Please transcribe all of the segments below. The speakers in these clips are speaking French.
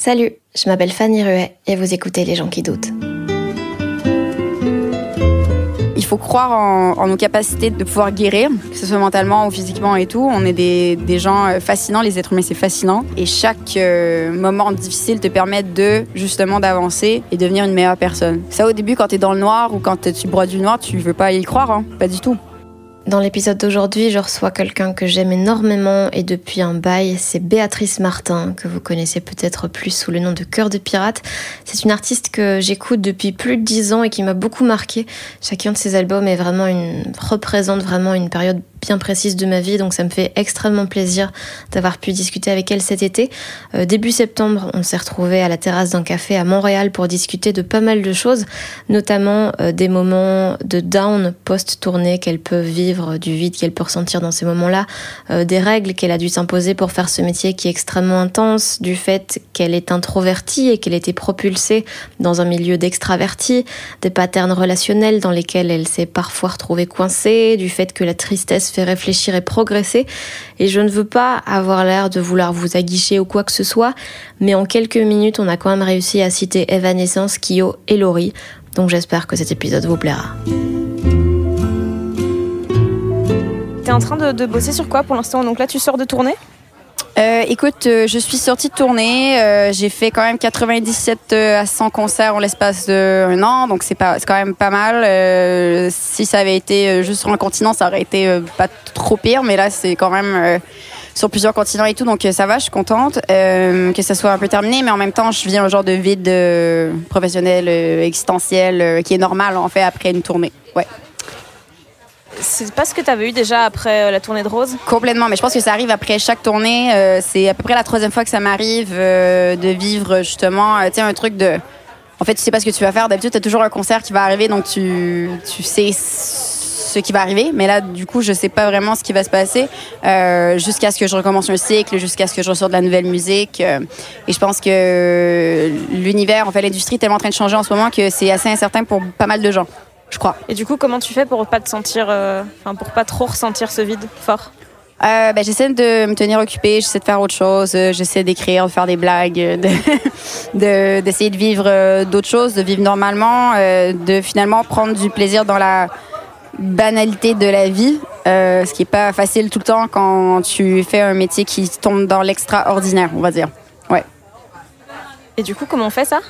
Salut, je m'appelle Fanny Ruet et vous écoutez Les gens qui doutent. Il faut croire en, nos capacités de pouvoir guérir, que ce soit mentalement ou physiquement et tout. On est des, gens euh, fascinants, les êtres humains c'est fascinant. Et chaque euh, moment difficile te permet de justement d'avancer et devenir une meilleure personne. Ça au début quand tu es dans le noir ou quand tu broies du noir, tu veux pas y croire, hein. pas du tout. Dans l'épisode d'aujourd'hui, je reçois quelqu'un que j'aime énormément et depuis un bail, c'est Béatrice Martin, que vous connaissez peut-être plus sous le nom de Cœur de Pirate. C'est une artiste que j'écoute depuis plus de dix ans et qui m'a beaucoup marqué. Chacun de ses albums est vraiment une, représente vraiment une période bien précise de ma vie, donc ça me fait extrêmement plaisir d'avoir pu discuter avec elle cet été. Euh, début septembre, on s'est retrouvé à la terrasse d'un café à Montréal pour discuter de pas mal de choses, notamment euh, des moments de down post-tournée qu'elle peut vivre, du vide qu'elle peut ressentir dans ces moments-là, euh, des règles qu'elle a dû s'imposer pour faire ce métier qui est extrêmement intense, du fait qu'elle est introvertie et qu'elle était propulsée dans un milieu d'extravertis, des patterns relationnels dans lesquels elle s'est parfois retrouvée coincée, du fait que la tristesse fait réfléchir et progresser. Et je ne veux pas avoir l'air de vouloir vous aguicher ou quoi que ce soit, mais en quelques minutes, on a quand même réussi à citer Evanescence, Kyo et Laurie. Donc j'espère que cet épisode vous plaira. T'es en train de, bosser sur quoi pour l'instant Donc là, tu sors de tournée euh, écoute, euh, je suis sortie de tournée. Euh, j'ai fait quand même 97 à 100 concerts en l'espace d'un an, donc c'est c'est quand même pas mal. si ça avait été juste sur un continent, ça aurait été pas trop pire, mais là c'est quand même sur plusieurs continents et tout, donc ça va, je suis contente que ça soit un peu terminé, mais en même temps, je vis un genre de vide professionnel, existentiel, qui est normal en fait après une tournée. Ouais. C'est pas ce que tu avais eu déjà après euh, la tournée de Rose? Complètement, mais je pense que ça arrive après chaque tournée. Euh, c'est à peu près la troisième fois que ça m'arrive euh, de vivre justement, un truc de. En fait, tu sais pas ce que tu vas faire. D'habitude, tu as toujours un concert qui va arriver, donc tu, tu sais ce qui va arriver. Mais là, du coup, je sais pas vraiment ce qui va se passer jusqu'à ce que je recommence un cycle, jusqu'à ce que je ressorte de la nouvelle musique. et je pense que l'univers, en fait, l'industrie est tellement en train de changer en ce moment que c'est assez incertain pour pas mal de gens je crois. Et du coup, comment tu fais pour pas te sentir, euh, enfin pour pas trop ressentir ce vide fort euh, ben, j'essaie de me tenir occupée, j'essaie de faire autre chose, euh, j'essaie d'écrire, de faire des blagues, de, d'essayer de, vivre d'autres choses, de vivre normalement, de finalement prendre du plaisir dans la banalité de la vie, ce qui est pas facile tout le temps quand tu fais un métier qui tombe dans l'extraordinaire, on va dire. Ouais. Et du coup, comment on fait ça?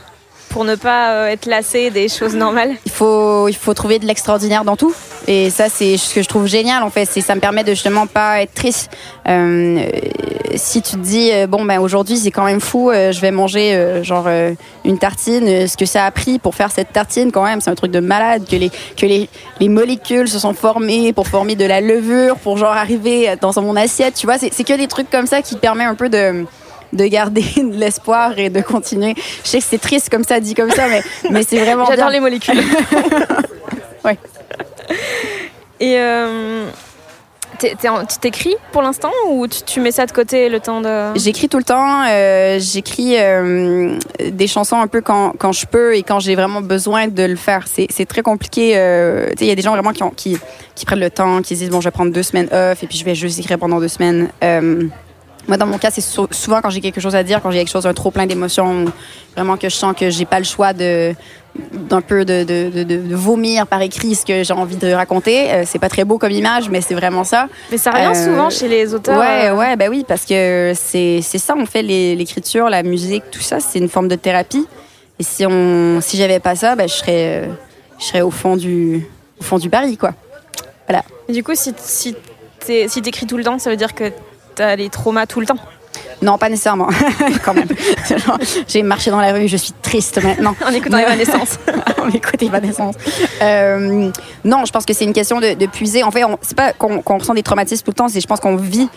Pour ne pas euh, être lassé des choses normales Il faut, il faut trouver de l'extraordinaire dans tout. Et ça, c'est ce que je trouve génial en fait. Ça me permet de justement pas être triste. Euh, si tu te dis euh, bon ben aujourd'hui c'est quand même fou, je vais manger genre une tartine. Ce que ça a pris pour faire cette tartine quand même, c'est un truc de malade. Que les que les, les molécules se sont formées pour former de la levure, pour genre arriver dans mon assiette. Tu vois, c'est que des trucs comme ça qui permet un peu de de garder de l'espoir et de continuer. Je sais que c'est triste comme ça, dit comme ça, mais, mais c'est vraiment. J'adore les molécules. ouais. Et euh, tu t'écris pour l'instant ou tu, mets ça de côté le temps de. J'écris tout le temps. Euh, j'écris euh, des chansons un peu quand, quand je peux et quand j'ai vraiment besoin de le faire. C'est très compliqué. Il y a des gens vraiment qui, qui, qui, prennent le temps, qui se disent bon, je vais prendre deux semaines off et puis je vais juste écrire pendant deux semaines Moi, dans mon cas, c'est souvent quand j'ai quelque chose à dire, quand j'ai quelque chose, un trop plein d'émotions, vraiment que je sens que j'ai pas le choix de d'un peu de, de, de, vomir par écrit ce que j'ai envie de raconter. Euh, c'est pas très beau comme image, mais c'est vraiment ça. Mais ça revient euh, souvent chez les auteurs. Ouais, euh. ouais, ben oui, parce que c'est ça, on fait l'écriture, la musique, tout ça, c'est une forme de thérapie. Et si on, si j'avais pas ça, ben, je serais, je serais au fond du, au fond du baril, quoi. Voilà. Et du coup, si, si t'écris tout le temps, ça veut dire que t'as les traumas tout le temps non, pas nécessairement, quand même. J'ai marché dans la rue, je suis triste maintenant. en écoutant Evanescence. en écoutant Evanescence. Euh, non, je pense que c'est une question de, puiser. En fait, c'est pas qu'on ressent des traumatismes tout le temps, c'est je pense qu'on vit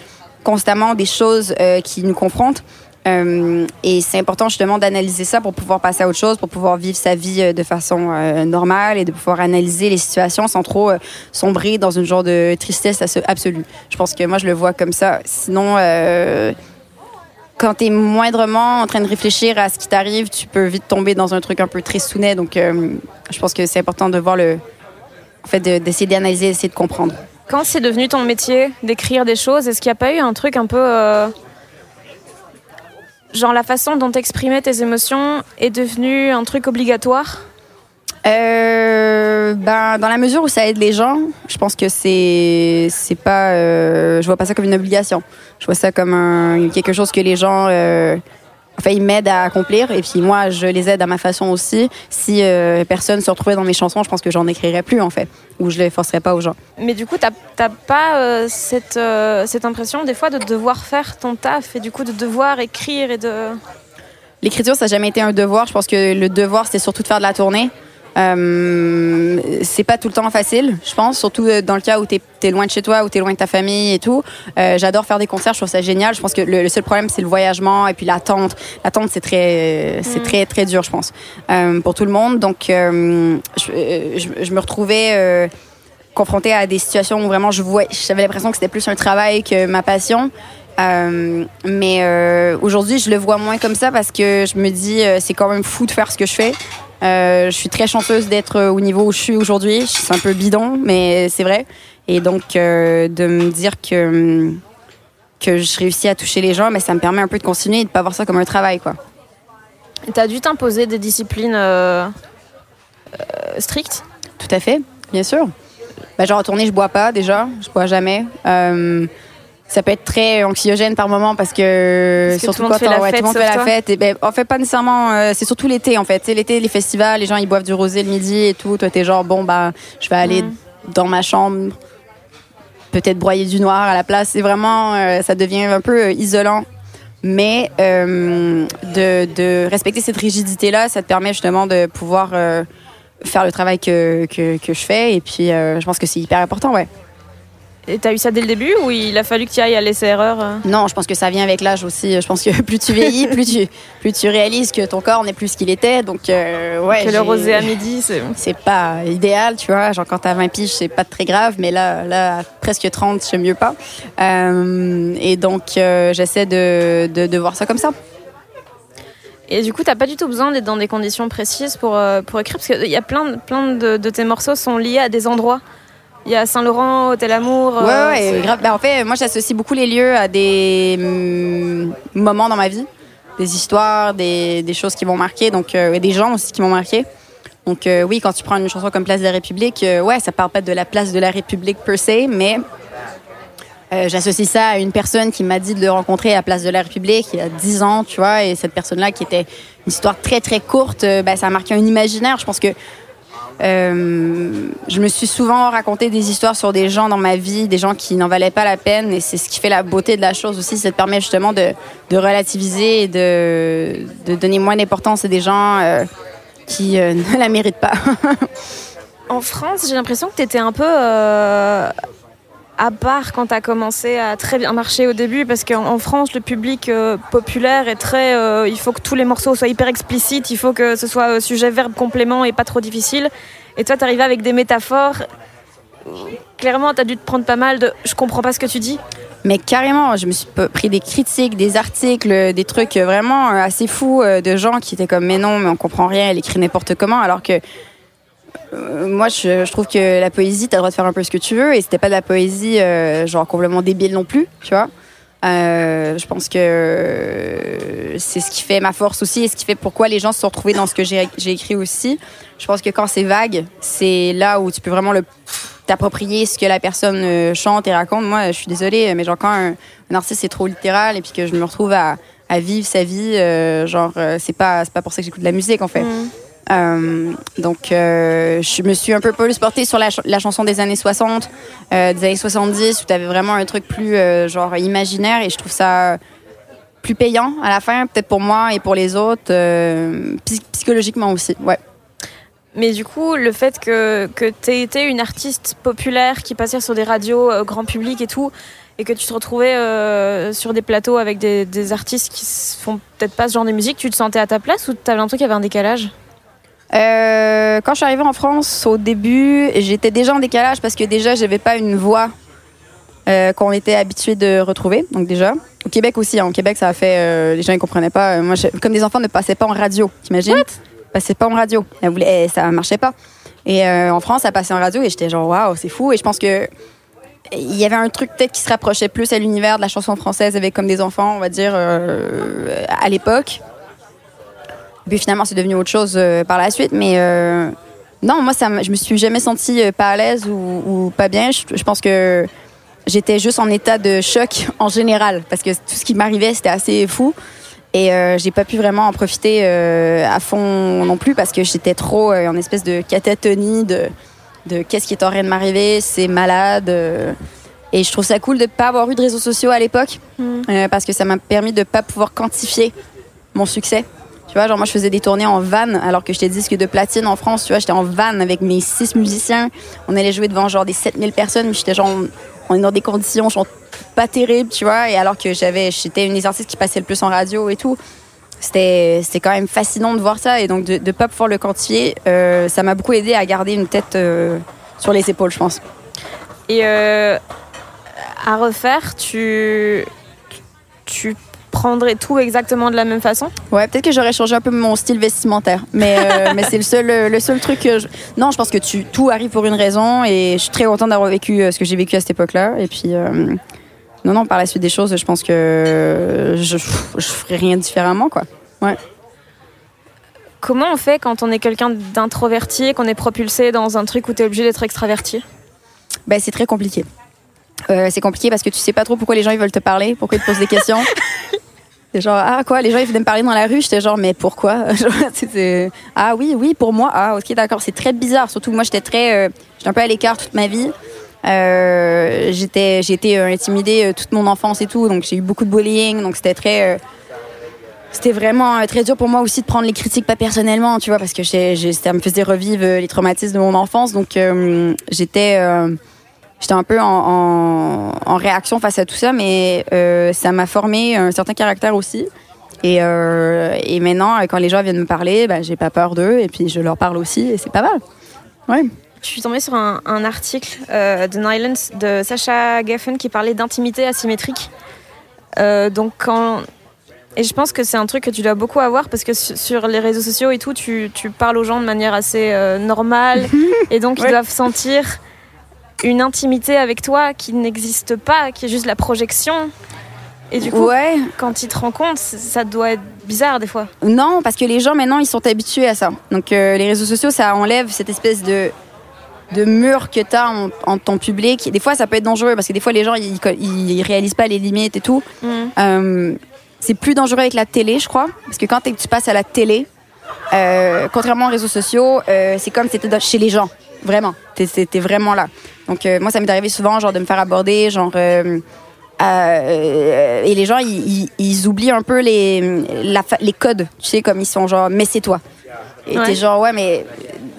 constamment des choses euh, qui nous confrontent. Euh, et c'est important justement d'analyser ça pour pouvoir passer à autre chose, pour pouvoir vivre sa vie euh, de façon euh, normale et de pouvoir analyser les situations sans trop sombrer dans une genre de tristesse absolue. Je pense que moi je le vois comme ça. Sinon, quand tu es moindrement en train de réfléchir à ce qui t'arrive, tu peux vite tomber dans un truc un peu tristounet. Donc je pense que c'est important de voir le. En fait, d'essayer d'analyser, d'essayer de comprendre. Quand c'est devenu ton métier d'écrire des choses, est-ce qu'il n'y a pas eu un truc un peu genre la façon dont t'exprimais tes émotions est devenue un truc obligatoire? Euh, ben, dans la mesure où ça aide les gens, je pense que c'est c'est pas, euh, je vois pas ça comme une obligation. Je vois ça comme quelque chose que les gens euh, Enfin, ils m'aident à accomplir et puis moi, je les aide à ma façon aussi. Si euh, personne se retrouvait dans mes chansons, je pense que j'en écrirais plus en fait, ou je les forcerais pas aux gens. Mais du coup, t'as pas euh, cette, euh, cette impression des fois de devoir faire ton taf et du coup de devoir écrire et de. L'écriture, ça n'a jamais été un devoir. Je pense que le devoir, c'était surtout de faire de la tournée. Euh, c'est pas tout le temps facile, je pense, surtout euh, dans le cas où tu es, loin de chez toi, où tu es loin de ta famille et tout. Euh, J'adore faire des concerts, je trouve ça génial. Je pense que le, seul problème, c'est le voyagement et puis l'attente. L'attente, c'est très, c'est mm. très, très dur, je pense, euh, pour tout le monde. Donc, je, je, me retrouvais confrontée à des situations où vraiment je j'avais l'impression que c'était plus un travail que ma passion. Euh, mais euh, aujourd'hui, je le vois moins comme ça parce que je me dis, c'est quand même fou de faire ce que je fais. Euh, je suis très chanceuse d'être au niveau où je suis aujourd'hui. C'est un peu bidon, mais c'est vrai. Et donc, euh, de me dire que, que je réussis à toucher les gens, mais ça me permet un peu de continuer et de ne pas voir ça comme un travail. quoi. Tu as dû t'imposer des disciplines euh, strictes? Tout à fait, bien sûr. Bah, genre, retourner, je bois pas déjà. Je bois jamais ça peut être très anxiogène par moment parce que surtout quand tout le monde fait la fête. Et ben en fait pas nécessairement euh, c'est surtout l'été en fait. C'est l'été les festivals les gens ils boivent du rosé le midi et tout. Toi t'es genre bon bah je vais aller mm. dans ma chambre peut-être broyer du noir à la place. C'est vraiment euh, ça devient un peu euh, isolant. Mais de, de, respecter cette rigidité là ça te permet justement de pouvoir faire le travail que, que, que je fais. Et puis je pense que c'est hyper important ouais et t'as eu ça dès le début ou il a fallu que tu ailles à l'essai-erreur euh? Non, je pense que ça vient avec l'âge aussi. Je pense que plus tu vieillis, plus tu, plus tu réalises que ton corps n'est plus ce qu'il était. Donc, euh, ouais. Que le rosé à midi, c'est. C'est pas idéal, tu vois. Genre, quand t'as 20 piges, c'est pas très grave, mais là, là, à presque 30, je sais mieux pas. Euh, et donc, j'essaie de, de, voir ça comme ça. Et du coup, t'as pas du tout besoin d'être dans des conditions précises pour, pour écrire, parce qu'il y a plein, plein de, de tes morceaux sont liés à des endroits. Il y a Saint-Laurent, Hôtel Amour. Ouais, euh, ouais grave. Ben, en fait, moi, j'associe beaucoup les lieux à des mm, moments dans ma vie, des histoires, des, des choses qui m'ont marqué, donc euh, et des gens aussi qui m'ont marqué. Donc euh, oui, quand tu prends une chanson comme Place de la République, ouais, ça parle pas de la place de la République per se, mais j'associe ça à une personne qui m'a dit de le rencontrer à Place de la République il y a 10 ans, tu vois, et cette personne-là qui était une histoire très très courte, ben, ça a marqué un imaginaire. Je pense que euh, je me suis souvent raconté des histoires sur des gens dans ma vie, des gens qui n'en valaient pas la peine, et c'est ce qui fait la beauté de la chose aussi, ça te permet justement de, relativiser et de, donner moins d'importance à des gens euh, qui euh, ne la méritent pas. en France, j'ai l'impression que tu étais un peu à part quand tu as commencé à très bien marcher au début, parce qu'en France, le public euh, populaire est très. Euh, il faut que tous les morceaux soient hyper explicites, il faut que ce soit euh, sujet, verbe, complément et pas trop difficile. Et toi, tu arrives avec des métaphores. Clairement, tu as dû te prendre pas mal de je comprends pas ce que tu dis. Mais carrément, je me suis pris des critiques, des articles, des trucs vraiment assez fous de gens qui étaient comme mais non, mais on comprend rien, elle écrit n'importe comment, alors que moi, je, trouve que la poésie, t'as le droit de faire un peu ce que tu veux, et c'était pas de la poésie euh, genre complètement débile non plus, tu vois. Euh, je pense que c'est ce qui fait ma force aussi et ce qui fait pourquoi les gens se sont retrouvés dans ce que j'ai écrit aussi. Je pense que quand c'est vague, c'est là où tu peux vraiment t'approprier ce que la personne euh, chante et raconte. Moi, je suis désolée, mais genre quand un, artiste est trop littéral et puis que je me retrouve à, vivre sa vie, euh, genre c'est pas c'est pas pour ça que j'écoute de la musique en fait. Mm. Euh, donc, euh, je me suis un peu plus portée sur la, chanson des années 60, euh, des années 70, où tu avais vraiment un truc plus genre imaginaire et je trouve ça plus payant à la fin, peut-être pour moi et pour les autres, psychologiquement aussi. Ouais. Mais du coup, le fait que, que tu aies été une artiste populaire qui passait sur des radios grand public et tout, et que tu te retrouvais sur des plateaux avec des, artistes qui font peut-être pas ce genre de musique, tu te sentais à ta place ou tu avais un truc qui avait un décalage? Euh, quand je suis arrivée en France, au début, j'étais déjà en décalage parce que déjà, j'avais pas une voix euh, qu'on était habitué de retrouver. Donc déjà, au Québec aussi. Hein. au Québec, ça a fait, euh, les gens ne comprenaient pas. moi, comme des enfants ne passaient pas en radio, t'imagines? Passaient pas en radio. Ça ça marchait pas. Et en France, ça passait en radio et j'étais genre waouh, c'est fou. Et je pense que il y avait un truc peut-être qui se rapprochait plus à l'univers de la chanson française avec comme des enfants, on va dire, à l'époque. Puis finalement, c'est devenu autre chose euh, par la suite. Mais euh, non, moi, ça, je me suis jamais sentie euh, pas à l'aise ou, pas bien. Je, pense que j'étais juste en état de choc en général parce que tout ce qui m'arrivait, c'était assez fou. Et j'ai pas pu vraiment en profiter à fond non plus parce que j'étais trop en espèce de catatonie de, de qu'est-ce qui est en train de m'arriver, c'est malade. et je trouve ça cool de pas avoir eu de réseaux sociaux à l'époque mm. parce que ça m'a permis de pas pouvoir quantifier mon succès. Tu vois, genre moi je faisais des tournées en van alors que j'étais disque de platine en France, tu vois, j'étais en van avec mes six musiciens. On allait jouer devant genre des 7000 personnes, j'étais genre on est dans des conditions genre pas terribles, tu vois, et alors que j'avais j'étais une des artistes qui passait le plus en radio et tout. C'était c'était quand même fascinant de voir ça et donc de ne pas pouvoir le quantifier, euh, ça m'a beaucoup aidé à garder une tête euh, sur les épaules, je pense. Et euh, à refaire, tu tu prendrais tout exactement de la même façon? Ouais, peut-être que j'aurais changé un peu mon style vestimentaire, mais, euh, mais c'est le seul, le seul truc que je... Non, je pense que tu, tout arrive pour une raison et je suis très contente d'avoir vécu euh, ce que j'ai vécu à cette époque-là. Et puis, euh, non, non, par la suite des choses, je pense que je, je ferai rien différemment, quoi. Ouais. Comment on fait quand on est quelqu'un d'introverti, qu'on est propulsé dans un truc où tu es obligé d'être extraverti? Ben, C'est très compliqué. c'est compliqué parce que tu sais pas trop pourquoi les gens ils veulent te parler, pourquoi ils te posent des questions. Genre, ah quoi, les gens ils venaient me parler dans la rue, j'étais genre, mais pourquoi? Ah oui, oui, pour moi, ah ok, d'accord, c'est très bizarre. Surtout que moi j'étais très, euh, j'étais un peu à l'écart toute ma vie. Euh, j'étais, j'ai été euh, intimidée toute mon enfance et tout, donc j'ai eu beaucoup de bullying, donc c'était très, c'était vraiment très dur pour moi aussi de prendre les critiques pas personnellement, tu vois, parce que j'ai, ça me faisait revivre les traumatismes de mon enfance, donc j'étais j'étais un peu en, réaction face à tout ça, mais euh, ça m'a formé un certain caractère aussi. Et, euh, et, maintenant, quand les gens viennent me parler, bah, j'ai pas peur d'eux et puis je leur parle aussi et c'est pas mal. Ouais. Je suis tombée sur un, article euh, de Nylons de Sacha Gaffen qui parlait d'intimité asymétrique. donc quand et je pense que c'est un truc que tu dois beaucoup avoir parce que sur les réseaux sociaux et tout, tu, tu parles aux gens de manière assez normale et donc ils doivent sentir une intimité avec toi qui n'existe pas, qui est juste la projection. Et du coup, ouais. quand ils te rencontrent, ça doit être bizarre des fois. Non, parce que les gens maintenant, ils sont habitués à ça. Donc euh, les réseaux sociaux, ça enlève cette espèce de de mur que tu as en, en, ton public. Des fois, ça peut être dangereux parce que des fois, les gens, ils, ils réalisent pas les limites et tout. Mm. Euh, c'est plus dangereux avec la télé, je crois. Parce que quand tu passes à la télé, euh, contrairement aux réseaux sociaux, c'est comme si c'était chez les gens. Vraiment. T'es vraiment là. Donc, euh, moi, ça m'est arrivé souvent, genre, de me faire aborder, genre. Euh, euh, et les gens, ils, oublient un peu les, les codes, tu sais, comme ils sont genre, mais c'est toi. Et t'es genre, ouais, mais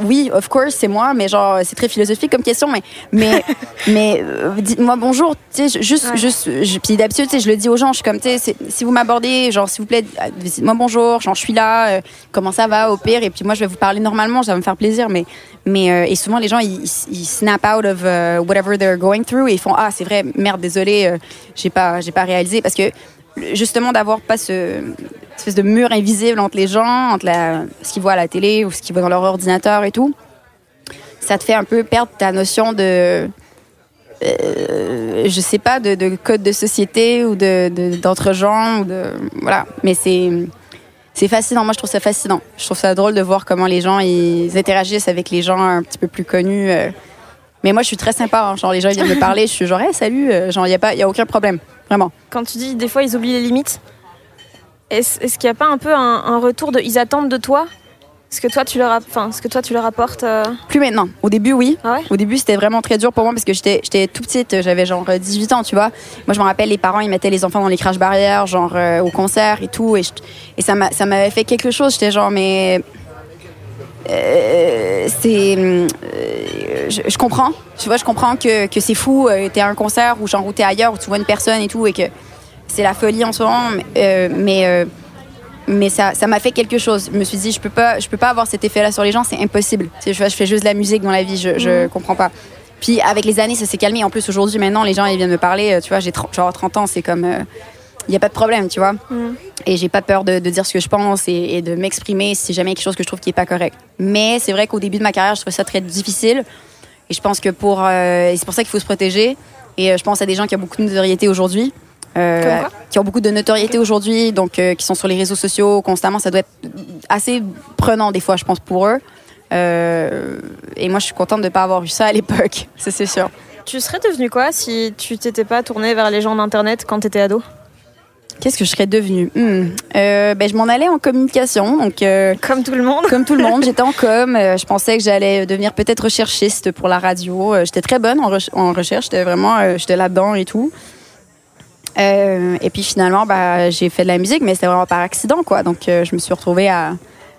oui, of course, c'est moi, mais genre, c'est très philosophique comme question, mais, mais, mais euh, dites-moi bonjour, tu sais, juste, juste, puis d'habitude, tu sais, je le dis aux gens, je suis comme, tu sais, si vous m'abordez, genre, s'il vous plaît, dites-moi bonjour, genre, je suis là, euh, comment ça va, au pire, et puis moi, je vais vous parler normalement, ça va me faire plaisir, mais, mais, euh, et souvent, les gens, ils, ils snap out of whatever they're going through, et ils font, ah, c'est vrai, merde, désolé, j'ai pas, j'ai pas réalisé, parce que, justement d'avoir pas ce espèce de mur invisible entre les gens, entre la, ce qu'ils voient à la télé ou ce qu'ils voient dans leur ordinateur et tout, ça te fait un peu perdre ta notion de euh, je sais pas, de, de code de société ou de de- d'entre gens ou de voilà. Mais c'est c'est fascinant. Moi, je trouve ça fascinant. Je trouve ça drôle de voir comment les gens ils interagissent avec les gens un petit peu plus connus. euh. Mais moi, je suis très sympa. hein. Genre, les gens viennent me parler, je suis genre, salut. euh, Genre, il y a y a aucun problème, vraiment. Quand tu dis des fois ils oublient les limites, est-ce est-ce qu'il n'y a pas un peu un, un retour de ils attendent de toi? Ce que toi tu leur, enfin, ce que toi tu leur apportes euh, Plus maintenant. Au début, oui. Ah ouais Au début, c'était vraiment très dur pour moi parce que j'étais j'étais tout petite, j'avais genre euh, 18 ans, tu vois. Moi, je me rappelle, les parents, ils mettaient les enfants dans les crash barrières, genre euh, au concert et tout. Et, je- et ça m'a- ça m'avait fait quelque chose. J'étais genre, mais. euh, c'est. euh, je, je comprends. Tu vois, je comprends que, que c'est fou. euh, t'es à un concert ou genre où t'es ailleurs, où tu vois une personne et tout, et que c'est la folie en ce moment. mais, euh, mais euh, ça ça m'a fait quelque chose. Je me suis dit, je peux pas, je peux pas avoir cet effet-là sur les gens, c'est impossible. Je, fais- je fais juste de la musique dans la vie, je, je comprends pas. Puis avec les années, ça s'est calmé. En plus, aujourd'hui, maintenant, les gens ils viennent me parler. euh, Tu vois, j'ai 30 genre 30 ans, c'est comme. Il n'y a pas de problème, tu vois. Et j'ai pas peur de, de dire ce que je pense et, et de m'exprimer si jamais il y a quelque chose que je trouve qui est pas correct. Mais c'est vrai qu'au début de ma carrière, je trouvais ça très difficile. Et je pense que pour. euh, c'est pour ça qu'il faut se protéger. Et euh, je pense à des gens qui ont beaucoup de notoriété aujourd'hui. Euh, qui ont beaucoup de notoriété aujourd'hui, donc euh, qui sont sur les réseaux sociaux constamment. Ça doit être assez prenant des fois, je pense, pour eux. Euh, et moi, je suis contente de ne pas avoir eu ça à l'époque, ça c'est sûr. Tu serais devenu quoi si tu t'étais pas tourné vers les gens d'internet quand t'étais ado? Qu'est-ce que je serais devenue? Hmm. Ben, Je m'en allais en communication, donc Comme tout le monde. comme tout le monde, j'étais en com. je pensais que j'allais devenir peut-être recherchiste pour la radio. J'étais très bonne en, re- en recherche, j'étais vraiment j'étais là-dedans et tout. Euh, et puis finalement, bah, j'ai fait de la musique, mais c'était vraiment par accident, quoi. Donc euh, je me suis retrouvée à,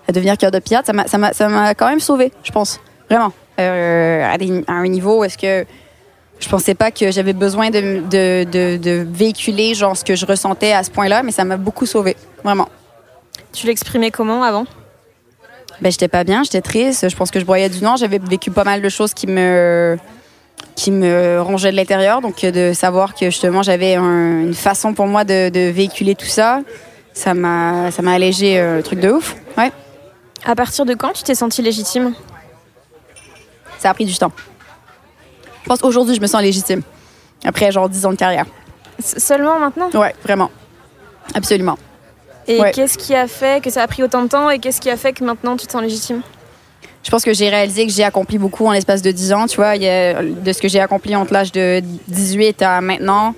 à devenir cœur de pirate. Ça m'a- quand même sauvée, je pense. Vraiment. Euh, à, des- à un niveau où est-ce que je pensais pas que j'avais besoin de, de, de, de véhiculer genre ce que je ressentais à ce point-là, mais ça m'a beaucoup sauvée. Vraiment. Tu l'exprimais comment avant? Ben, j'étais pas bien, j'étais triste. Je pense que je broyais du noir. J'avais vécu pas mal de choses qui me qui me rongeaient de l'intérieur. Donc, euh, de savoir que justement j'avais un- une façon pour moi de, de véhiculer tout ça, ça m'a ça m'a allégé euh, truc de ouf. Ouais, À partir de quand tu t'es sentie légitime? Ça a pris du temps. Je pense qu'aujourd'hui je me sens légitime. Après genre 10 ans de carrière. S- Seulement maintenant? Ouais, vraiment. Absolument. Et Ouais. qu'est-ce qui a fait que ça a pris autant de temps et qu'est-ce qui a fait que maintenant tu te sens légitime? Je pense que j'ai réalisé que j'ai accompli beaucoup en l'espace de 10 ans. Tu vois, de ce que j'ai accompli entre l'âge de 18 à maintenant,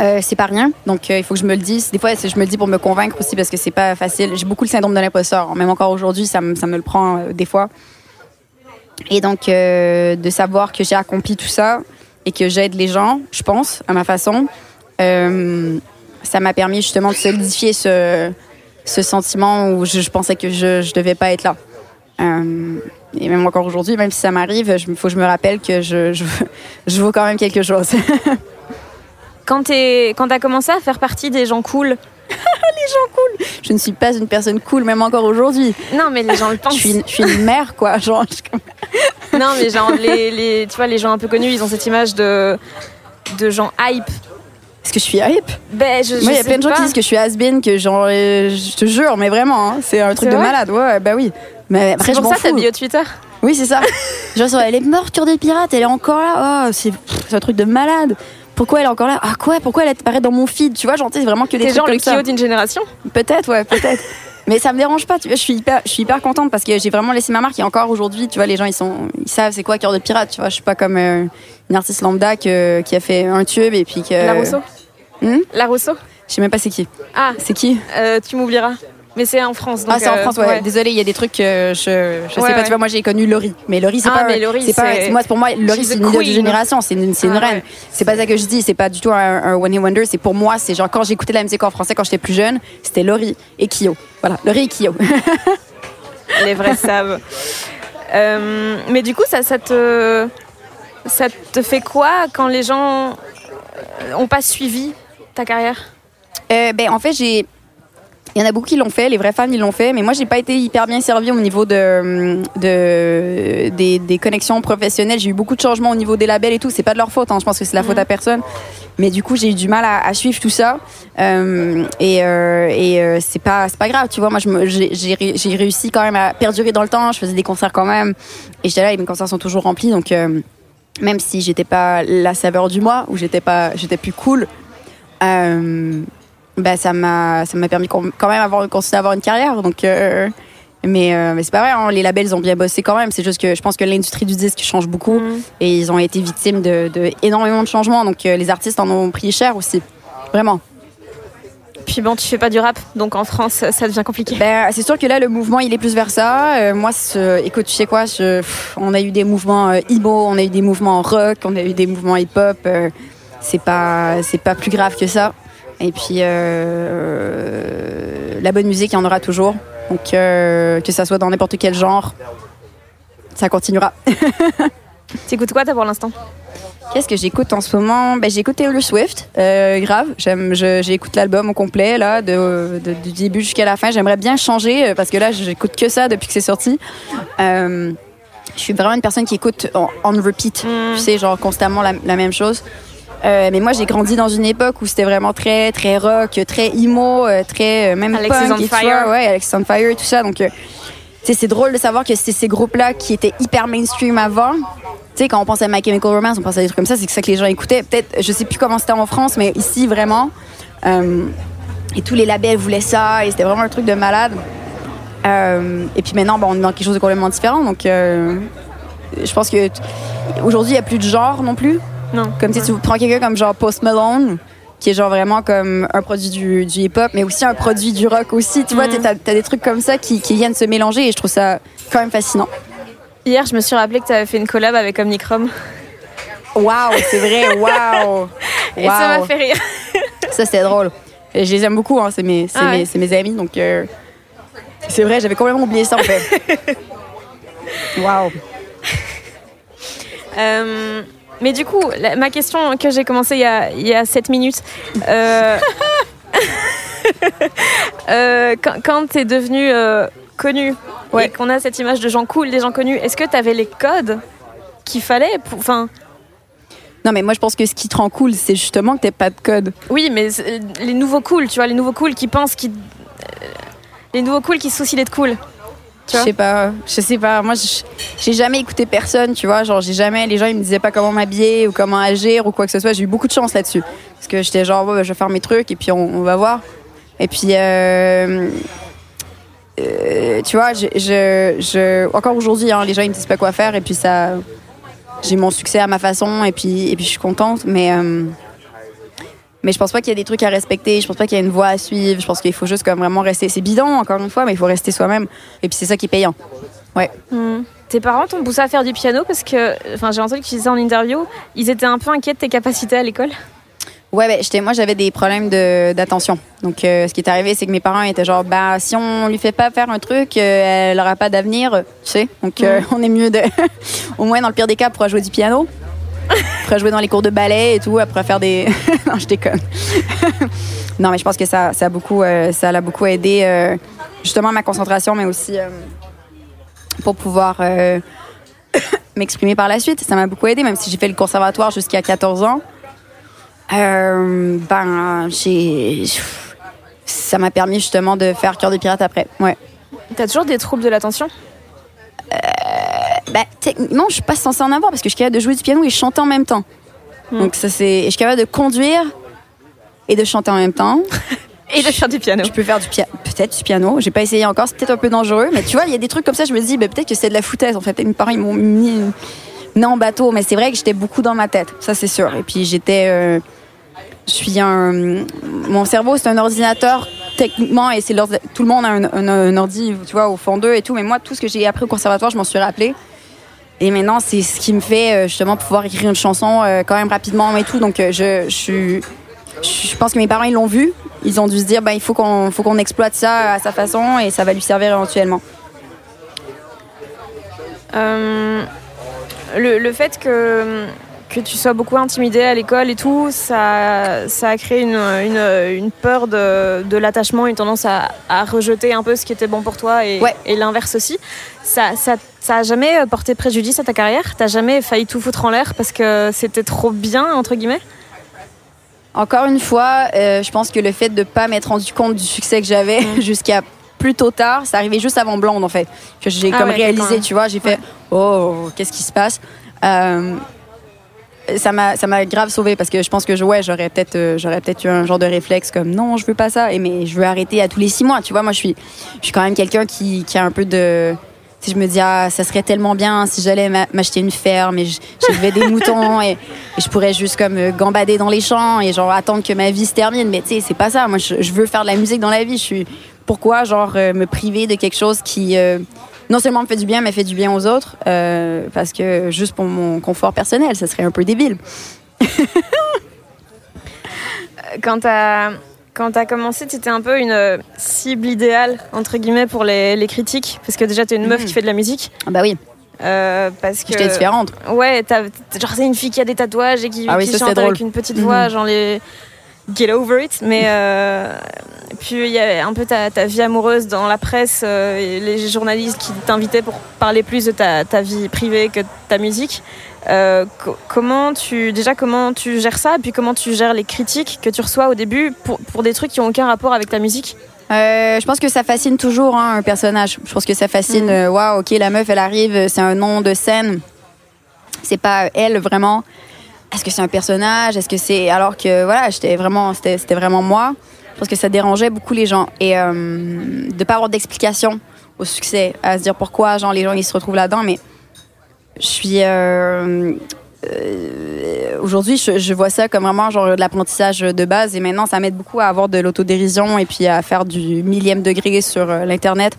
euh, c'est pas rien. Donc, euh, il faut que je me le dise. Des fois, je me le dis pour me convaincre aussi parce que c'est pas facile. J'ai beaucoup le syndrome de l'imposteur. Même encore aujourd'hui, ça, me- ça me le prend euh, des fois. Et donc, euh, de savoir que j'ai accompli tout ça et que j'aide les gens, je pense, à ma façon, ça m'a permis justement de solidifier ce, sentiment où je, je pensais que je, je devais pas être là. Euh, et même encore aujourd'hui, même si ça m'arrive, il faut que je me rappelle que je, je, je vaux quand même quelque chose. Quand quand t'as commencé à faire partie des gens cool, je ne suis pas une personne cool, même encore aujourd'hui. non mais les gens le Je pensent. suis, je suis une mère, quoi. Genre, je- Non mais genre les, les- tu vois les gens un peu connus, ils ont cette image de de gens hype. Est-ce que je suis hype? Ben je, Moi, il y a plein de gens qui disent que je suis has-been, que genre, euh, je te jure, mais vraiment, hein, c'est un truc de malade. Ouais, bah oui. Mais après, C'est pour ça ta fous. bio Twitter. Oui, c'est ça. Genre, sur, elle est morte, cœur des pirates, elle est encore là. Oh, c'est c'est un truc de malade. Pourquoi elle est encore là? Ah quoi? Pourquoi elle apparaît dans mon feed? Tu vois, c'est vraiment que des trucs genre comme le ça. Kyo d'une génération? Peut-être, ouais, peut-être. Mais ça me dérange pas, tu vois, je suis hyper, je suis hyper contente parce que j'ai vraiment laissé ma marque et encore aujourd'hui, tu vois, les gens, ils sont, ils savent c'est quoi cœur de pirate, tu vois, je suis pas comme euh, une artiste lambda que- qui a fait un tube et puis que. La Rousseau. Hmm? La Rousseau. Je sais même pas c'est qui. Ah, C'est qui? Euh, tu m'oublieras. Mais c'est en France. Donc, Ah, c'est en euh, France, ouais. Désolée, il y a des trucs que je, je sais Ouais, pas, ouais. tu vois, moi j'ai connu Laurie. Mais Laurie, c'est Ah, pas. mais Laurie, c'est pas. c'est- Moi, pour moi, Laurie, c'est une idole de génération, c'est une, c'est une Ah, reine. ouais. C'est pas ça que je dis, c'est pas du tout un, one hit wonder, c'est pour moi, c'est genre quand j'écoutais la musique en français quand j'étais plus jeune, c'était Laurie et Kyo. Voilà, Laurie et Kyo. Les vrais savent. Euh, mais du coup, ça, ça te ça te fait quoi quand les gens euh, ont pas suivi ta carrière? Euh, ben, en fait, j'ai. Il y en a beaucoup qui l'ont fait, les vrais fans ils l'ont fait, mais moi j'ai pas été hyper bien servie au niveau de, de des, des connexions professionnelles. J'ai eu beaucoup de changements au niveau des labels et tout. C'est pas de leur faute, hein. je pense que c'est la faute à personne. Mais du coup j'ai eu du mal à, à suivre tout ça Euh, et, euh, et euh, c'est pas c'est pas grave, tu vois. Moi j'ai j'ai ré- j'ai réussi quand même à perdurer dans le temps. Je faisais des concerts quand même et j'étais là et mes concerts sont toujours remplis donc. euh, même si j'étais pas la saveur du mois ou j'étais pas j'étais plus cool euh, bah ça m'a ça m'a permis quand même avoir continuer à avoir une carrière donc euh, mais, euh, mais c'est pas vrai hein, les labels ont bien bossé quand même c'est juste que je pense que l'industrie du disque change beaucoup Mm. et ils ont été victimes de, de énormément de changements donc euh, les artistes en ont pris cher aussi vraiment Puis bon, tu fais pas du rap, donc en France, ça devient compliqué. Ben, c'est sûr que là, le mouvement, il est plus vers ça. Moi, écoute, tu sais quoi, je- pff, on a eu des mouvements emo, on a eu des mouvements rock, on a eu des mouvements hip-hop. c'est pas, c'est pas plus grave que ça. Et puis, euh, la bonne musique, il y en aura toujours. Donc, euh, que ça soit dans n'importe quel genre, ça continuera. T'écoutes quoi, toi, pour l'instant? Qu'est-ce que j'écoute en ce moment? Ben, J'écoute Taylor Swift, euh, grave. J'aime, j'écoute l'album au complet, là, de, de- du début jusqu'à la fin. J'aimerais bien changer parce que là, j'écoute que ça depuis que c'est sorti. Euh, je suis vraiment une personne qui écoute en, on repeat, Mm. tu sais, genre constamment la, la même chose. Euh, mais moi, j'ai grandi dans une époque où c'était vraiment très, très rock, très emo, euh, très euh, même Alexis punk, on et tu Fire. vois, ouais, Alexis on Fire et tout ça. Donc, euh, c'est drôle de savoir que c'est ces groupes-là qui étaient hyper mainstream avant. Tu sais, quand on pense à My Chemical Romance, on pense à des trucs comme ça, c'est que ça que les gens écoutaient. Peut-être, je sais plus comment c'était en France, mais ici, vraiment. euh, et tous les labels voulaient ça, et c'était vraiment un truc de malade. Et puis maintenant, bon, on est dans quelque chose de complètement différent. Donc, je pense que aujourd'hui, il n'y a plus de genre non plus. Non. Comme tu sais, tu prends quelqu'un comme genre Post Malone, qui est genre vraiment comme un produit du, du hip-hop, mais aussi un produit du rock aussi. Tu vois, Mhm. t'as as des trucs comme ça qui, qui viennent se mélanger et je trouve ça quand même fascinant. Hier, je me suis rappelé que t'avais fait une collab avec Omnicrom. Waouh, c'est vrai, waouh! Et ça m'a fait rire. Ça, c'est drôle. Et je les aime beaucoup, hein, c'est mes, Ah ouais. mes, mes amis, donc euh, c'est vrai, j'avais complètement oublié ça en fait. Waouh! Mais du coup, la- ma question que j'ai commencée il y a, il y a 7 minutes. euh, euh, quand quand t'es devenu euh, connu Ouais. et qu'on a cette image de gens cool, des gens connus, est-ce que t'avais les codes qu'il fallait pour. Enfin, Non, mais moi je pense que ce qui te rend cool, c'est justement que t'aies pas de code. oui, mais les nouveaux cool, tu vois, les nouveaux cool qui pensent qu'ils. euh, Les nouveaux cool qui se soucient d'être cool. Je sais pas, je sais pas. Moi, j'ai jamais écouté personne, tu vois. Genre, j'ai jamais, les gens, ils me disaient pas comment m'habiller ou comment agir ou quoi que ce soit. J'ai eu beaucoup de chance là-dessus. Parce que j'étais genre, bah, je vais faire mes trucs et puis on, on va voir. Et puis, euh, euh, tu vois, je, je, je- encore aujourd'hui, hein, les gens, ils me disent pas quoi faire et puis ça, j'ai mon succès à ma façon et puis, et puis je suis contente. Mais, euh, mais je pense pas qu'il y a des trucs à respecter. Je pense pas qu'il y a une voie à suivre. Je pense qu'il faut juste comme vraiment rester. C'est bidon, encore une fois, mais il faut rester soi-même. Et puis c'est ça qui est payant. Ouais. Hmm. Tes parents t'ont poussé à faire du piano parce que, enfin, j'ai entendu que tu disais en interview, ils étaient un peu inquiets de tes capacités à l'école. Ouais, ben, j'étais, moi, j'avais des problèmes de, d'attention. Donc, euh, ce qui est arrivé, c'est que mes parents étaient genre, bah, si on lui fait pas faire un truc, euh, elle aura pas d'avenir, tu sais. Donc, euh, on est mieux de, au moins dans le pire des cas, pourra jouer du piano. Pourra jouer dans les cours de ballet et tout, pourra faire des. non, je déconne. non, mais je pense que ça, ça a beaucoup, euh, ça l'a beaucoup aidé, euh, justement, ma concentration, mais aussi euh, pour pouvoir m'exprimer par la suite. Ça m'a beaucoup aidé, même si j'ai fait le conservatoire jusqu'à 14 ans. Ben, j'ai. Ça m'a permis justement de faire cœur de pirate après. Ouais. T'as toujours des troubles de l'attention? Ben, techniquement, je suis pas censée en avoir parce que je suis capable de jouer du piano et chanter en même temps. Hmm. Donc, ça, c'est. Je suis capable de conduire et de chanter en même temps. et de faire du piano. Je peux faire du piano, peut-être du piano. J'ai pas essayé encore, c'est peut-être un peu dangereux. Mais tu vois, il y a des trucs comme ça, je me dis, ben, peut-être que c'est de la foutaise en fait. Mes parents, ils m'ont mis mis en bateau. Mais c'est vrai que j'étais beaucoup dans ma tête, ça c'est sûr. Et puis j'étais. euh, je suis un. Mon cerveau, c'est un ordinateur techniquement, et c'est tout le monde a un, un- un ordi, tu vois, au fond d'eux et tout. Mais moi, tout ce que j'ai appris au conservatoire, je m'en suis rappelé. Et maintenant, c'est ce qui me fait euh, justement pouvoir écrire une chanson euh, quand même rapidement et tout. Donc, euh, je, je suis. Je pense que mes parents, ils l'ont vu. Ils ont dû se dire, ben, il faut qu'on faut qu'on exploite ça à sa façon et ça va lui servir éventuellement. Le, le fait que, que tu sois beaucoup intimidée à l'école et tout, ça, ça a créé une, une, une peur de, de l'attachement, une tendance à, à rejeter un peu ce qui était bon pour toi et, Ouais. et l'inverse aussi. Ça, ça, ça a jamais porté préjudice à ta carrière? T'as jamais failli tout foutre en l'air parce que c'était trop bien, entre guillemets? Encore une fois, euh, je pense que le fait de pas m'être rendu compte du succès que j'avais jusqu'à plus tôt tard, ça arrivait juste avant Blonde en fait, que j'ai Ah comme ouais, réalisé, tu vois, j'ai fait oh qu'est-ce qui se passe? Euh, ça m'a ça m'a grave sauvé parce que je pense que je, ouais j'aurais peut-être euh, j'aurais peut-être eu un genre de réflexe comme non je veux pas ça. Et mais je veux arrêter à tous les six mois tu vois. Moi je suis je suis quand même quelqu'un qui, qui a un peu de si je me dis ah ça serait tellement bien si j'allais m'acheter une ferme et j'élevais des moutons et, je pourrais juste comme euh, gambader dans les champs et genre attendre que ma vie se termine. Mais tu sais c'est pas ça. Moi je, veux faire de la musique dans la vie. Je suis pourquoi genre euh, me priver de quelque chose qui non seulement me fait du bien, mais fait du bien aux autres, euh, parce que juste pour mon confort personnel, ça serait un peu débile. quand tu as, quand as commencé, tu étais un peu une cible idéale, entre guillemets, pour les, les critiques, parce que déjà, tu es une meuf mhm. qui fait de la musique. Ah bah oui. Euh, parce que j'étais différente. Ouais, genre c'est une fille qui a des tatouages et qui, ah chante avec une petite voix, mhm. genre les Get Over It. Mais euh, puis il y avait un peu ta, vie amoureuse dans la presse euh, et les journalistes qui t'invitaient pour parler plus de ta, vie privée que de ta musique. Euh, comment tu déjà comment tu gères ça et puis comment tu gères les critiques que tu reçois au début pour, pour des trucs qui ont aucun rapport avec ta musique? Je pense que ça fascine toujours hein, un personnage. Je pense que ça fascine. Mm. Waouh, ok, la meuf, elle arrive, c'est un nom de scène. C'est pas elle vraiment est-ce que c'est un personnage? Est-ce que c'est alors que voilà, j'étais vraiment, c'était vraiment moi. Je pense que ça dérangeait beaucoup les gens et euh, de pas avoir d'explication au succès, à se dire pourquoi genre les gens ils se retrouvent là-dedans. Mais je suis euh, euh, aujourd'hui, je, vois ça comme vraiment genre de l'apprentissage de base et maintenant ça m'aide beaucoup à avoir de l'autodérision et puis à faire du millième degré sur l'internet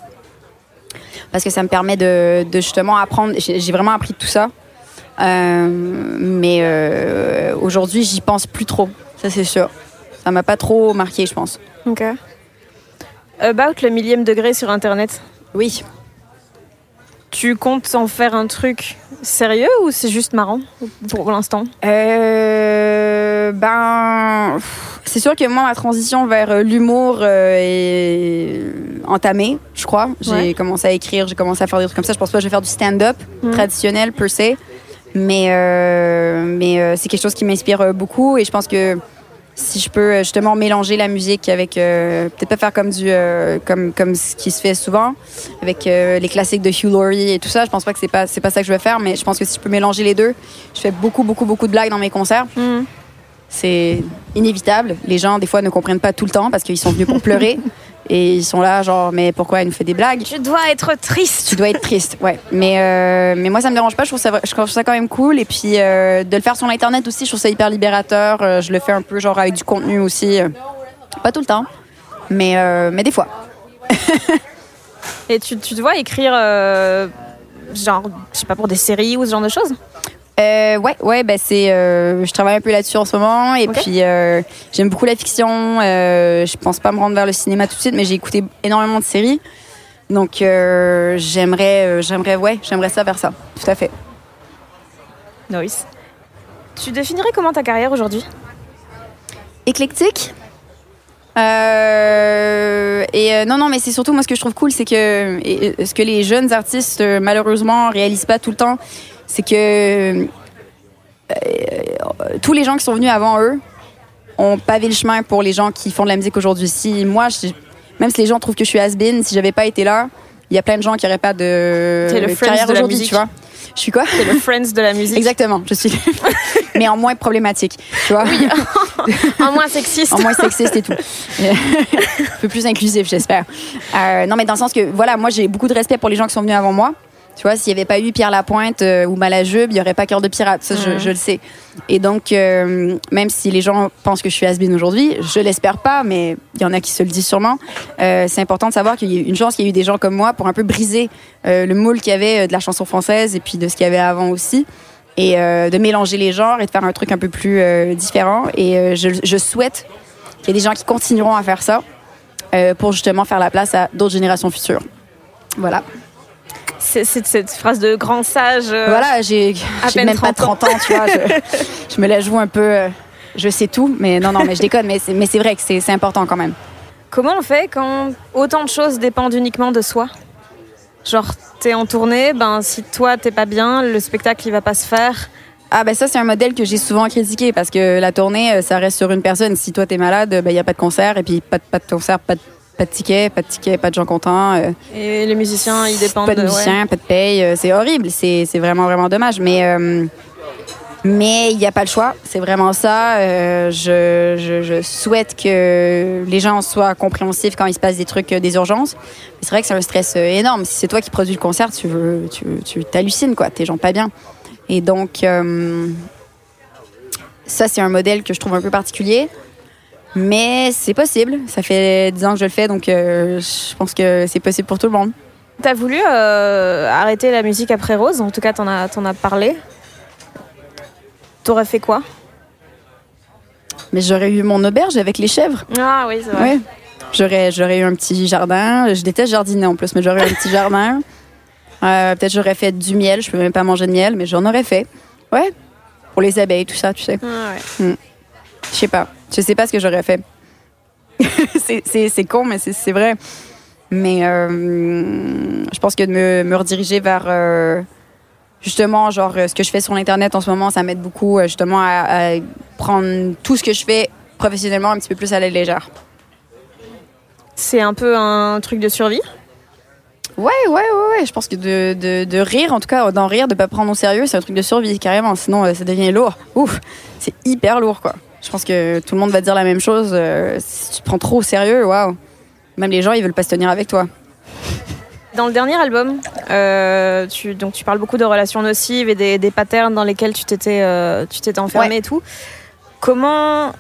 parce que ça me permet de, de justement apprendre. J'ai vraiment appris tout ça euh, mais euh, aujourd'hui, j'y pense plus trop, ça c'est sûr. Ça m'a pas trop marqué, je pense. Ok. About le millième degré sur Internet Oui. Tu comptes en faire un truc sérieux ou c'est juste marrant pour l'instant? Euh, Ben, c'est sûr que moi, ma transition vers l'humour est entamée, je crois. J'ai commencé à écrire, j'ai commencé à faire des trucs comme ça. Je pense pas que je vais faire du stand-up hmm. traditionnel per se. Mais, euh, mais euh, c'est quelque chose qui m'inspire euh, beaucoup et je pense que si je peux justement mélanger la musique avec peut-être pas faire comme du comme comme ce qui se fait souvent avec les classiques de Hugh Laurie et tout ça je pense pas que c'est pas c'est pas ça que je vais faire mais je pense que si je peux mélanger les deux je fais beaucoup beaucoup beaucoup de blagues dans mes concerts. Mm. c'est inévitable. Les gens des fois ne comprennent pas tout le temps parce qu'ils sont venus pour pleurer Et ils sont là, genre, mais pourquoi elle nous fait des blagues? Tu dois être triste. Tu dois être triste, ouais. Mais, euh, mais moi, ça me dérange pas. Je trouve ça, je trouve ça quand même cool. Et puis, euh, de le faire sur Internet aussi, je trouve ça hyper libérateur. Euh, je le fais un peu, genre, avec du contenu aussi. Pas tout le temps, mais, mais des fois. Et tu, tu dois écrire, genre, je sais pas, pour des séries ou ce genre de choses? Euh, ouais, ouais, bah c'est, euh, je travaille un peu là-dessus en ce moment et puis euh, j'aime beaucoup la fiction. Euh, je pense pas me rendre vers le cinéma tout de suite, mais j'ai écouté énormément de séries, donc j'aimerais, j'aimerais, ouais, j'aimerais ça vers ça, tout à fait. Nice. Tu définirais comment ta carrière aujourd'hui? Éclectique? et non, non, mais c'est surtout moi ce que je trouve cool, c'est que ce que les jeunes artistes malheureusement réalisent pas tout le temps, c'est que euh, tous les gens qui sont venus avant eux ont pavé le chemin pour les gens qui font de la musique aujourd'hui. Si moi, même si les gens trouvent que je suis has-been, si j'avais pas été là, il y a plein de gens qui n'auraient pas de, le carrière aujourd'hui, tu vois. Je suis quoi? C'est le Friends de la musique. Exactement, je suis. Mais en moins problématique, tu vois. Oui. en moins sexiste. en moins sexiste et tout. un peu plus inclusif, j'espère. Euh, non, mais dans le sens que, voilà, moi j'ai beaucoup de respect pour les gens qui sont venus avant moi. Tu vois, s'il n'y avait pas eu Pierre Lapointe euh, ou Malajube, il n'y aurait pas Cœur de Pirate. Ça, je, mhm. le sais. Et donc, euh, même si les gens pensent que je suis has aujourd'hui, je l'espère pas, mais il y en a qui se le disent sûrement. Euh, c'est important de savoir qu'il y a une chance qu'il y ait eu des gens comme moi pour un peu briser le moule qu'il y avait de la chanson française et puis de ce qu'il y avait avant aussi. Et de mélanger les genres et de faire un truc un peu plus différent. Et je, je souhaite qu'il y ait des gens qui continueront à faire ça pour justement faire la place à d'autres générations futures. Voilà c'est cette phrase de grand sage. Euh, voilà, j'ai même pas 30 ans, tu vois. Je, me la joue un peu. Euh, je sais tout, mais non, non, mais je déconne, mais c'est vrai que c'est important quand même. Comment on fait quand autant de choses dépendent uniquement de soi? Genre, t'es en tournée, ben si toi t'es pas bien, le spectacle il va pas se faire. Ah ben ça c'est un modèle que j'ai souvent critiqué parce que la tournée euh, ça reste sur une personne. Si toi t'es malade, ben il y a pas de concert et puis pas de, pas de concert, pas de pas de tickets, pas de tickets, pas de gens contents. Euh, et les musiciens, ils dépendent. Pas de musiciens, pas de paye. Euh, c'est horrible. C'est vraiment, vraiment dommage. Mais, euh, Mais il n'y a pas le choix, c'est vraiment ça. Je, je, je, souhaite que les gens soient compréhensifs quand il se passe des trucs, des urgences. C'est vrai que c'est un stress énorme. Si c'est toi qui produis le concert, tu veux, tu, tu t'hallucines, quoi. T'es gens pas bien. Et donc, ça, c'est un modèle que je trouve un peu particulier. Mais c'est possible. Ça fait 10 ans que je le fais, donc euh, je pense que c'est possible pour tout le monde. T'as voulu euh, arrêter la musique après Rose? En tout cas, t'en as, t'en as parlé. T'aurais fait quoi? Mais j'aurais eu mon auberge avec les chèvres. Ah oui, c'est vrai. Ouais. J'aurais, j'aurais eu un petit jardin. Je déteste jardiner en plus, mais j'aurais eu un petit jardin. Euh, peut-être j'aurais fait du miel. Je peux même pas manger de miel, mais j'en aurais fait. Ouais. Pour les abeilles, tout ça, tu sais. Ah ouais. Je sais pas. Je sais pas ce que j'aurais fait. c'est, con, mais c'est, vrai. Mais euh, je pense que de me, me rediriger vers euh, justement, genre, euh, ce que je fais sur l'Internet en ce moment, ça m'aide beaucoup justement à, à prendre tout ce que je fais professionnellement un petit peu plus à la légère. C'est un peu un truc de survie? Ouais, ouais, ouais, ouais. Je pense que de, de, de rire, en tout cas, d'en rire, de pas prendre au sérieux, c'est un truc de survie, carrément. Sinon, ça devient lourd. Ouf, c'est hyper lourd, quoi. Je pense que tout le monde va dire la même chose. euh, si tu te prends trop au sérieux, waouh. Même les gens, ils veulent pas se tenir avec toi. Dans le dernier album, euh, tu, donc tu parles beaucoup de relations nocives et des, des patterns dans lesquels tu t'étais, euh, tu t'étais enfermé Ouais. et tout. Comment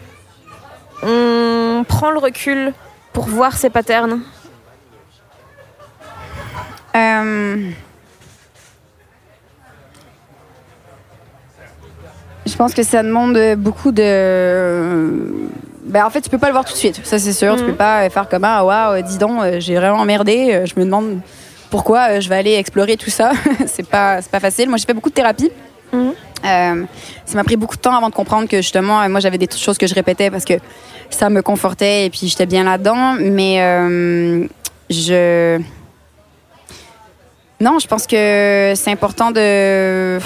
on prend le recul pour voir ces patterns? Je pense que ça demande beaucoup de. Ben, en fait, tu peux pas le voir tout de suite, ça c'est sûr. Tu Mhm. peux pas faire comme ah waouh, dis donc, euh, j'ai vraiment emmerdé. euh, Je me demande pourquoi euh, je vais aller explorer tout ça. c'est pas, c'est pas facile. Moi, j'ai fait beaucoup de thérapie. Mhm. Euh, ça m'a pris beaucoup de temps avant de comprendre que justement, moi, j'avais des choses que je répétais parce que ça me confortait et puis j'étais bien là-dedans. Mais euh, je. Non, je pense que c'est important de.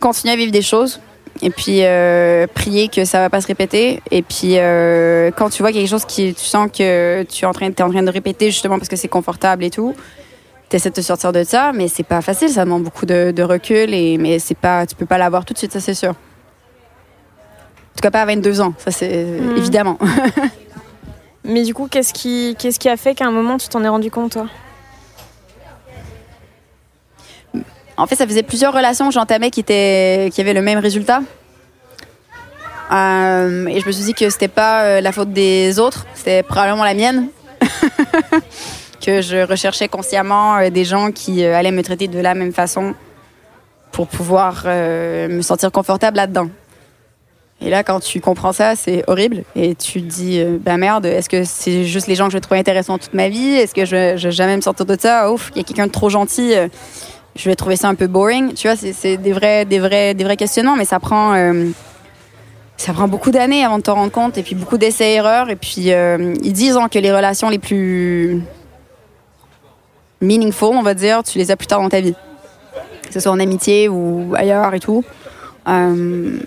Continuer à vivre des choses et puis euh, prier que ça va pas se répéter. Et puis euh, quand tu vois quelque chose qui tu sens que tu es en train, en train de répéter justement parce que c'est confortable et tout, t'essaies de te sortir de ça, mais c'est pas facile, ça demande beaucoup de, de recul et mais c'est pas, tu peux pas l'avoir tout de suite, ça c'est sûr. En tout cas pas à 22 ans, ça c'est Mhm. évidemment. Mais du coup, qu'est-ce qui, qu'est-ce qui a fait qu'à un moment tu t'en es rendu compte, toi? En fait, ça faisait plusieurs relations que j'entamais qui, étaient, qui avaient le même résultat. Euh, et je me suis dit que c'était pas euh, la faute des autres, c'était probablement la mienne. que je recherchais consciemment euh, des gens qui allaient me traiter de la même façon pour pouvoir me sentir confortable là-dedans. Et là, quand tu comprends ça, c'est horrible. Et tu te dis, ben merde, est-ce que c'est juste les gens que je vais trouver intéressants toute ma vie? Est-ce que je, je vais jamais me sortir de ça? Ouf, il y a quelqu'un de trop gentil. Je vais trouver ça un peu boring. Tu vois, c'est- des vrais, des, vrais, des vrais questionnements, mais ça prend, euh, ça prend beaucoup d'années avant de te rendre compte, et puis beaucoup d'essais-erreurs. Et puis, euh, ils disent que les relations les plus meaningful, on va dire, tu les as plus tard dans ta vie. Que ce soit en amitié ou ailleurs et tout. Euh,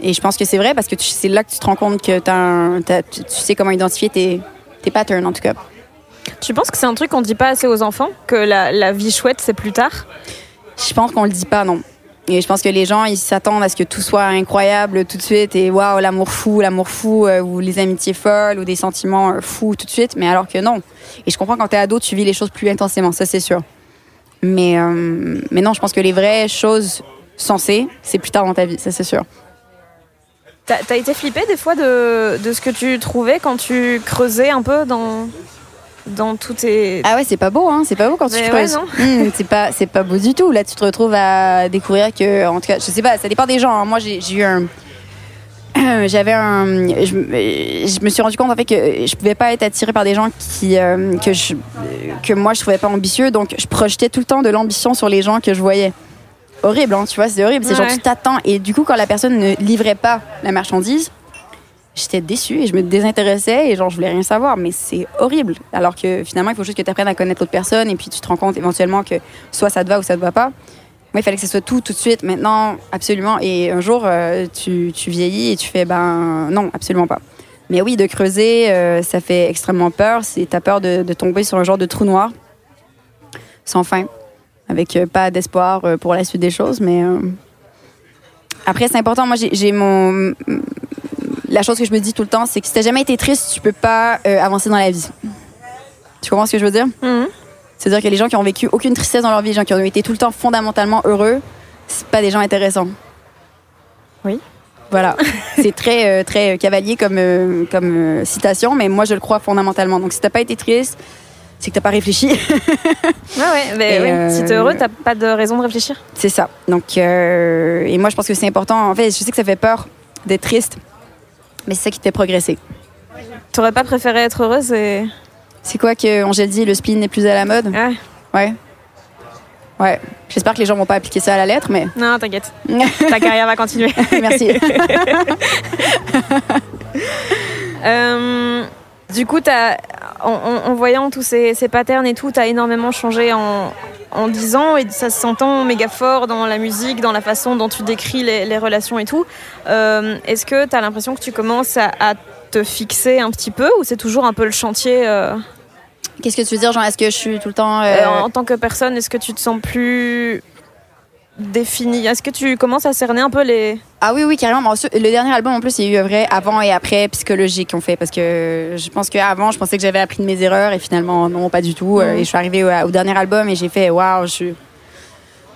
et je pense que c'est vrai parce que c'est là que tu te rends compte que t'as- tu, sais comment identifier tes patterns, en tout cas. Tu penses que c'est un truc qu'on dit pas assez aux enfants Que la, la vie chouette, c'est plus tard? Je pense qu'on le dit pas, non. Et je pense que les gens, ils s'attendent à ce que tout soit incroyable tout de suite et waouh, l'amour fou, l'amour fou, euh, ou les amitiés folles, ou des sentiments euh, fous tout de suite, mais alors que non. Et je comprends quand t'es ado, tu vis les choses plus intensément, ça c'est sûr. Mais, euh, mais non, je pense que les vraies choses sensées, c'est plus tard dans ta vie, ça c'est sûr. T'as t'as été flippé des fois de, de ce que tu trouvais quand tu creusais un peu dans, dans tous tes. Ah ouais, c'est pas beau, hein, c'est pas beau quand tu creuses. ouais, Hum, c'est pas, c'est pas beau du tout. Là, tu te retrouves à découvrir que, en tout cas, je sais pas, ça dépend des gens. hein. Moi, j'ai eu un, j'avais un, je, me- je me suis rendu compte en fait que je pouvais pas être attirée par des gens qui, euh, que je, que moi je trouvais pas ambitieux. Donc, je projetais tout le temps de l'ambition sur les gens que je voyais. Horrible, hein, tu vois, c'est horrible. C'est genre Ouais. tu t'attends et du coup, quand la personne ne livrait pas la marchandise. J'étais déçue et je me désintéressais et genre je voulais rien savoir, mais c'est horrible. Alors que finalement, il faut juste que tu apprennes à connaître l'autre personne et puis tu te rends compte éventuellement que soit ça te va ou ça te va pas. Moi, il fallait que ce soit tout, tout de suite, maintenant, absolument. Et un jour, euh, tu, tu vieillis et tu fais, ben non, absolument pas. Mais oui, de creuser, euh, ça fait extrêmement peur. C'est t'as peur de, de tomber sur un genre de trou noir sans fin. avec pas d'espoir pour la suite des choses. Mais après, c'est important. Moi, j'ai mon la chose que je me dis tout le temps, c'est que si t'as jamais été triste, tu peux pas avancer dans la vie. Tu comprends ce que je veux dire? Mhm. C'est-à-dire que les gens qui ont vécu aucune tristesse dans leur vie, les gens qui ont été tout le temps fondamentalement heureux, c'est pas des gens intéressants. Oui. Voilà. c'est très, euh, très cavalier comme, euh, comme euh, citation, mais moi je le crois fondamentalement. Donc si t'as pas été triste, c'est que t'as pas réfléchi. ouais, ouais, mais oui. si t'es heureux, t'as pas de raison de réfléchir. C'est ça. Donc, et moi je pense que c'est important. En fait, je sais que ça fait peur d'être triste, mais c'est ça qui te fait progresser. T'aurais pas préféré être heureuse et c'est quoi que Angèle dit, le spleen n'est plus à la mode? Ouais. Ouais. Ouais. J'espère que les gens vont pas appliquer ça à la lettre, mais. Non, t'inquiète. Ta carrière va continuer. Merci. Euh, du coup, as, en, voyant tous ces, patterns et tout, tu as énormément changé en, en 10 ans et ça s'entend méga fort dans la musique, dans la façon dont tu décris les, relations et tout. Euh, est-ce que tu as l'impression que tu commences à, à te fixer un petit peu ou c'est toujours un peu le chantier euh? Qu'est-ce que tu veux dire, Jean Est-ce que je suis tout le temps. Euh, en tant que personne, est-ce que tu te sens plus défini Est-ce que tu commences à cerner un peu les. Ah oui, oui, carrément. Le dernier album, en plus, il y a eu vrai avant et après psychologique qu'on fait. Parce que je pense qu'avant, je pensais que j'avais appris de mes erreurs et finalement, non, pas du tout. Et je suis arrivée au, dernier album et j'ai fait waouh, je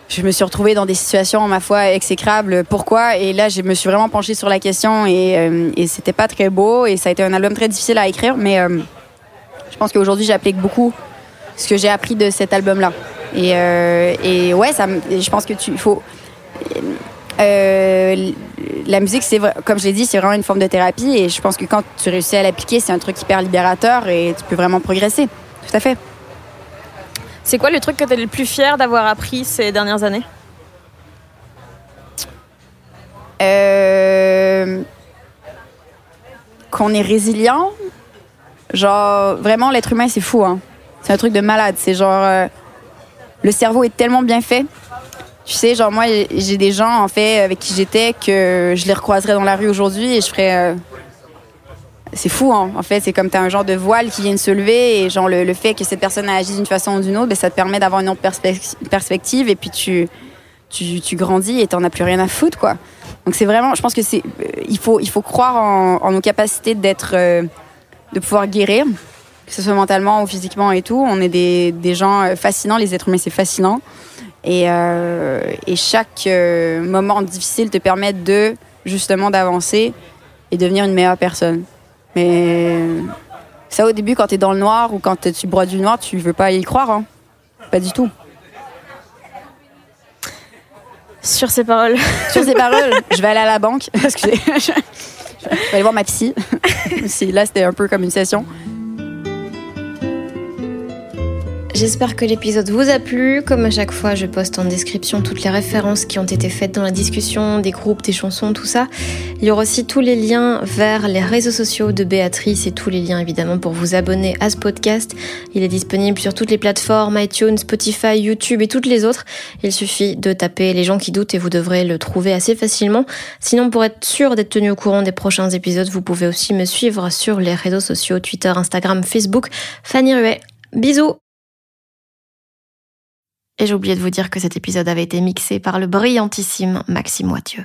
je me suis retrouvée dans des situations, ma foi, exécrables. Pourquoi? Et là, je me suis vraiment penchée sur la question et, euh, et c'était pas très beau et ça a été un album très difficile à écrire, mais euh, je pense qu'aujourd'hui, j'applique beaucoup ce que j'ai appris de cet album-là. Et, euh, et, ouais, ça, je pense que tu faut. la musique, c'est comme je l'ai dit, c'est vraiment une forme de thérapie et je pense que quand tu réussis à l'appliquer, c'est un truc hyper libérateur et tu peux vraiment progresser. Tout à fait. C'est quoi le truc que tu es le plus fier d'avoir appris ces dernières années? Euh... Qu'on est résilient. Genre, vraiment, l'être humain, c'est fou. Hein. C'est un truc de malade. C'est genre. Euh, le cerveau est tellement bien fait. Tu sais, genre, moi, j'ai des gens, en fait, avec qui j'étais, que je les recroiserais dans la rue aujourd'hui et je ferais. Euh, c'est fou, hein. en fait. C'est comme tu as un genre de voile qui vient de se lever et genre le, fait que cette personne agisse d'une façon ou d'une autre, ben, ça te permet d'avoir une autre perspective et puis tu, tu, grandis et t'en as plus rien à foutre, quoi. Donc c'est vraiment, je pense que c'est, euh, il faut, il faut croire en, nos capacités d'être, euh, de pouvoir guérir, que ce soit mentalement ou physiquement et tout. On est des, des gens euh, fascinants, les êtres humains, c'est fascinant. Et, et chaque moment difficile te permet de, justement, d'avancer et devenir une meilleure personne. Mais ça, au début, quand tu es dans le noir ou quand tu broies du noir, tu veux pas y croire. Hein. Pas du tout. Sur ces paroles. Sur ces paroles, je vais aller à la banque. Excusez. je vais aller voir ma psy. Là, c'était un peu comme une session. J'espère que l'épisode vous a plu. Comme à chaque fois, je poste en description toutes les références qui ont été faites dans la discussion, des groupes, des chansons, tout ça. Il y aura aussi tous les liens vers les réseaux sociaux de Béatrice et tous les liens évidemment pour vous abonner à ce podcast. Il est disponible sur toutes les plateformes, iTunes, Spotify, YouTube et toutes les autres. Il suffit de taper les gens qui doutent et vous devrez le trouver assez facilement. Sinon, pour être sûr d'être tenu au courant des prochains épisodes, vous pouvez aussi me suivre sur les réseaux sociaux, Twitter, Instagram, Facebook. Fanny Ruet. Bisous Et j'ai oublié de vous dire que cet épisode avait été mixé par le brillantissime Maxime Moitieu.